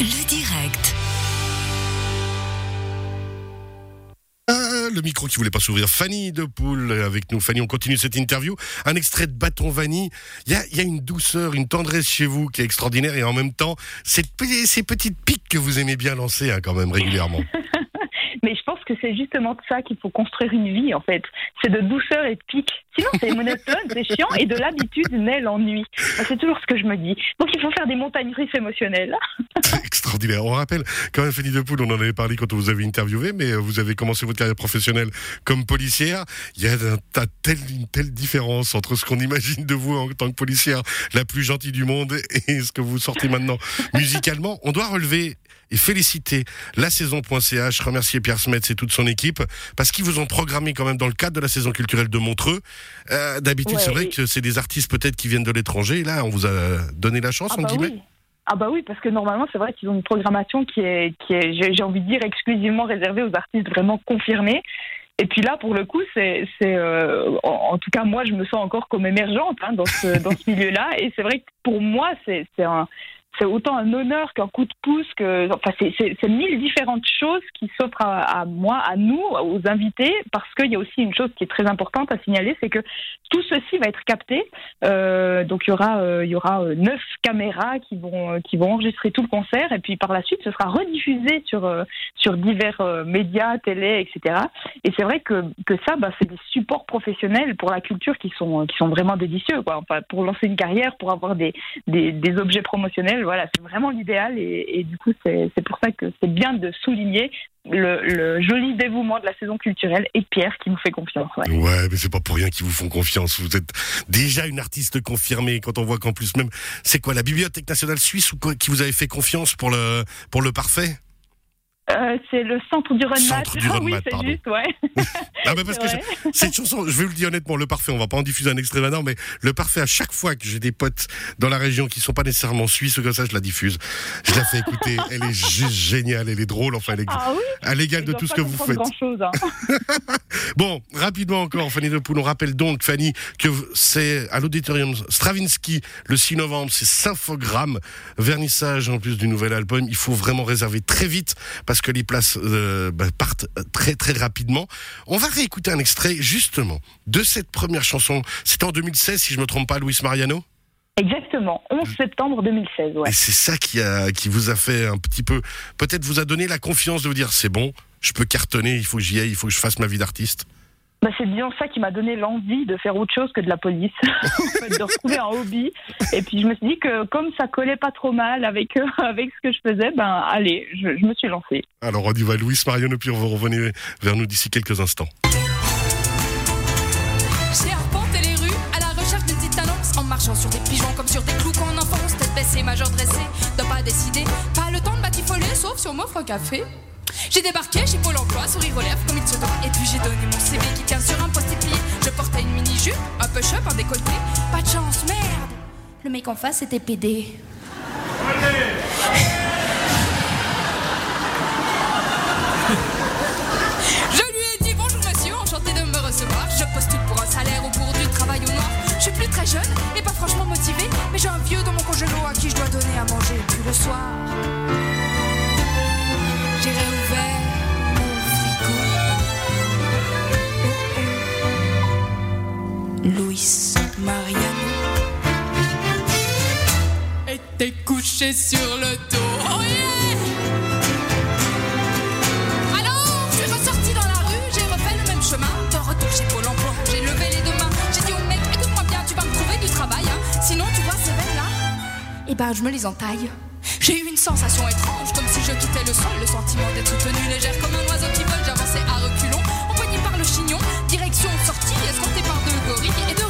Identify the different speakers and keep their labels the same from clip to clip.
Speaker 1: Le direct.
Speaker 2: Ah, le micro qui voulait pas s'ouvrir. Fanny de Poule avec nous. Fanny, on continue cette interview. Un extrait de Bâton Vanille. Il y a, il y a une douceur, une tendresse chez vous qui est extraordinaire et en même temps, ces petites piques que vous aimez bien lancer hein, quand même régulièrement.
Speaker 3: C'est justement de ça qu'il faut construire une vie, en fait. C'est de douceur et de pique. Sinon, c'est monotone, c'est chiant, et de l'habitude naît l'ennui. C'est toujours ce que je me dis. Donc, il faut faire des montagnes russes émotionnelles.
Speaker 2: extraordinaire. On rappelle quand même Fanny de Poule, on en avait parlé quand on vous avait interviewé, mais euh, vous avez commencé votre carrière professionnelle comme policière. Il y a un tas- tel- une telle différence entre ce qu'on imagine de vous en tant que policière, la plus gentille du monde, et ce que vous sortez maintenant musicalement. On doit relever et féliciter la saison.ch, remercier Pierre Smets et toute son équipe, parce qu'ils vous ont programmé quand même dans le cadre de la saison culturelle de Montreux. Euh, D'habitude,
Speaker 3: Ouais,
Speaker 2: c'est vrai
Speaker 3: et-
Speaker 2: que c'est des artistes peut-être qui viennent de l'étranger, et là, on vous a donné la chance,
Speaker 3: Ah
Speaker 2: on
Speaker 3: bah
Speaker 2: dit
Speaker 3: oui. Ah bah oui, parce que normalement, c'est vrai qu'ils ont une programmation qui est, qui est j'ai envie de dire, exclusivement réservée aux artistes vraiment confirmés. Et puis là, pour le coup, c'est, euh, en, tout cas, moi, je me sens encore comme émergente hein, dans ce, dans ce milieu-là. Et c'est vrai que pour moi, c'est un, c'est autant un honneur qu'un coup de pouce que, enfin, c'est, mille différentes choses qui s'offrent à, moi, à nous, aux invités, parce qu'il y a aussi une chose qui est très importante à signaler, c'est que tout ceci va être capté. Euh, donc il y aura, euh, il y aura euh, neuf caméras qui vont, qui vont enregistrer tout le concert, et puis par la suite, ce sera rediffusé sur, sur divers médias, télé, etc. Et c'est vrai que, que ça, bah, c'est des supports professionnels pour la culture qui sont, qui sont vraiment délicieux, quoi. Enfin, pour lancer une carrière, pour avoir des, des objets promotionnels, voilà, c'est vraiment l'idéal, et, du coup, c'est pour ça que c'est bien de souligner le, le joli dévouement de la saison culturelle et Pierre qui nous fait confiance. Ouais.
Speaker 2: Ouais, mais c'est pas pour rien qu'ils vous font confiance. Vous êtes déjà une artiste confirmée. Quand on voit qu'en plus même, c'est quoi la Bibliothèque nationale suisse ou quoi, qui vous avait fait confiance pour le pour le parfait?
Speaker 3: Euh, c'est le centre du
Speaker 2: Centre du
Speaker 3: Ah oui, c'est juste, ouais.
Speaker 2: Ah bah parce que je- cette chanson, je vais vous le dire honnêtement, le parfait. On va pas en diffuser un extrait maintenant, mais le parfait. À chaque fois que j'ai des potes dans la région qui sont pas nécessairement suisses ou comme ça, je la diffuse. Je la fais écouter. Elle est juste géniale. Elle est drôle. Enfin, elle est
Speaker 3: Ah oui,
Speaker 2: à l'égal de tout ce que vous faites.
Speaker 3: Grand chose, hein.
Speaker 2: Bon, rapidement encore, Fanny de Poule, on rappelle donc, Fanny, que c'est à l'auditorium Stravinsky le 6 novembre, c'est Symphogramme, vernissage en plus du nouvel album. Il faut vraiment réserver très vite parce que les places euh, bah, partent très très rapidement. On va réécouter un extrait justement de cette première chanson. C'était en 2016, si je me trompe pas, Luis Mariano?
Speaker 3: Exactement, 11 septembre 2016, ouais.
Speaker 2: Et c'est ça qui, a, qui vous a fait un petit peu, peut-être vous a donné la confiance de vous dire c'est bon, je peux cartonner, il faut que j'y aille, il faut que je fasse ma vie d'artiste.
Speaker 3: Bah, c'est bien ça qui m'a donné l'envie de faire autre chose que de la police, en fait, de retrouver un hobby. Et puis je me suis dit que comme ça collait pas trop mal avec euh, avec ce que je faisais, ben allez, je, je me suis lancée.
Speaker 2: Alors on y va, Louis Mariano, puis va revenir vers nous d'ici quelques instants.
Speaker 4: J'ai arpenté les rues à la recherche d'une petite annonce En marchant sur des pigeons comme sur des clous qu'on enfonce Tête baissée, majeur dressée, de pas décider Pas le temps de batifoler sauf si on m'offre un café j'ai débarqué chez Pôle emploi, sourire aux lèvres comme il se doit Et puis j'ai donné mon CV qui tient sur un post-it plié Je portais une mini-jupe, un push-up, un décolleté Pas de chance, merde Le mec en face était PD Je lui ai dit bonjour monsieur, enchanté de me recevoir. Je postule pour un salaire ou pour du travail au noir. Je suis plus très jeune et pas franchement motivé, mais j'ai un vieux dans mon congélo à qui je dois donner à manger. Puis le soir, sur le dos. Oh yeah! Alors, je suis ressorti dans la rue, j'ai refait le même chemin. De retour chez Pôle emploi, j'ai levé les deux mains. J'ai dit au mec, écoute-moi bien, tu vas me trouver du travail. hein. Sinon, tu vois ces veines là Eh ben, je me les entaille. J'ai eu une sensation étrange, comme si je quittais le sol. Le sentiment d'être tenue légère comme un oiseau qui vole. J'avançais à reculons, empoigné par le chignon. Direction sortie, escorté par deux gorilles. Et de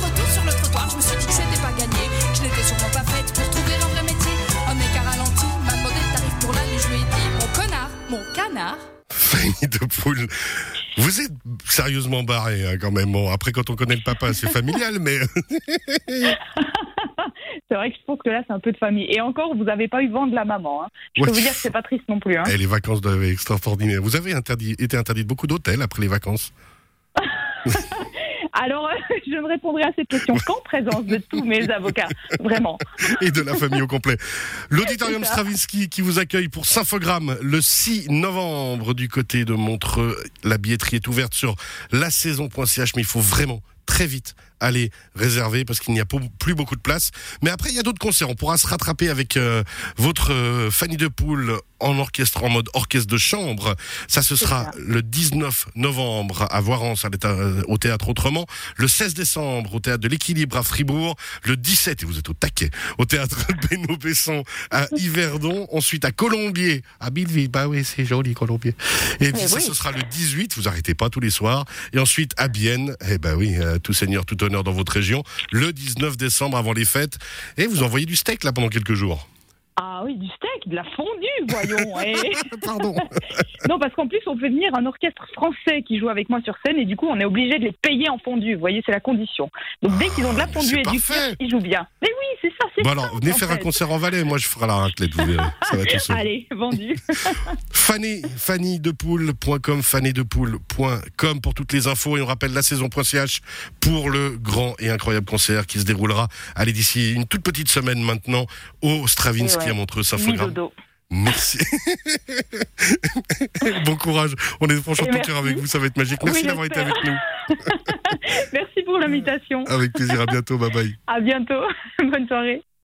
Speaker 2: de Poule, vous êtes sérieusement barré hein, quand même. Bon, après, quand on connaît le papa, c'est familial, mais
Speaker 3: C'est vrai que je pense que là c'est un peu de famille. Et encore, vous n'avez pas eu vent de la maman. hein. Je
Speaker 2: Ouais.
Speaker 3: peux vous dire que c'est pas triste non plus. Hein.
Speaker 2: Eh, les vacances doivent être extraordinaires. Vous avez interdit, été interdit de beaucoup d'hôtels après les vacances.
Speaker 3: Alors, je ne répondrai à cette question qu'en présence de tous mes avocats, vraiment.
Speaker 2: Et de la famille au complet. L'auditorium Stravinsky qui vous accueille pour Symphogramme le 6 novembre du côté de Montreux. La billetterie est ouverte sur la saison.ch, mais il faut vraiment très vite aller réserver parce qu'il n'y a plus beaucoup de place. Mais après, il y a d'autres concerts. On pourra se rattraper avec euh, votre euh, Fanny de Poule en orchestre, en mode orchestre de chambre. Ça, ce sera le 19 novembre à Voirance, au théâtre Autrement. Le 16 décembre, au théâtre de l'Équilibre à Fribourg. Le 17, et vous êtes au taquet, au théâtre Benoît Besson à Yverdon. Ensuite, à Colombier, à Billeville. Bah oui, c'est joli, Colombier. Et puis, ça, ce sera le 18. Vous arrêtez pas tous les soirs. Et ensuite, à Bienne. Eh ben oui, euh, tout seigneur, tout honneur dans votre région. Le 19 décembre avant les fêtes. Et vous envoyez du steak là pendant quelques jours.
Speaker 3: Ah oui, du steak, de la fondue, voyons.
Speaker 2: Pardon.
Speaker 3: non, parce qu'en plus, on fait venir un orchestre français qui joue avec moi sur scène et du coup, on est obligé de les payer en fondue. Vous voyez, c'est la condition. Donc dès qu'ils ont de la ah, fondue et du steak, ils jouent bien. Mais oui, c'est ça, c'est
Speaker 2: Bon alors, venez faire un concert en Valais. Moi, je ferai la raclette, vous verrez. Ça va tout
Speaker 3: Allez, vendu.
Speaker 2: Fanny, fannydepoule.com, fannydepoule.com pour toutes les infos et on rappelle la saison.ch pour le grand et incroyable concert qui se déroulera, allez, d'ici une toute petite semaine maintenant au Stravinsky à Montreux Symphogramme. Merci. bon courage. On est franchement tout cœur avec vous, ça va être magique. Merci d'avoir été avec nous.
Speaker 3: Merci pour l'invitation.
Speaker 2: Avec plaisir, à bientôt, bye bye.
Speaker 3: À bientôt, bonne soirée.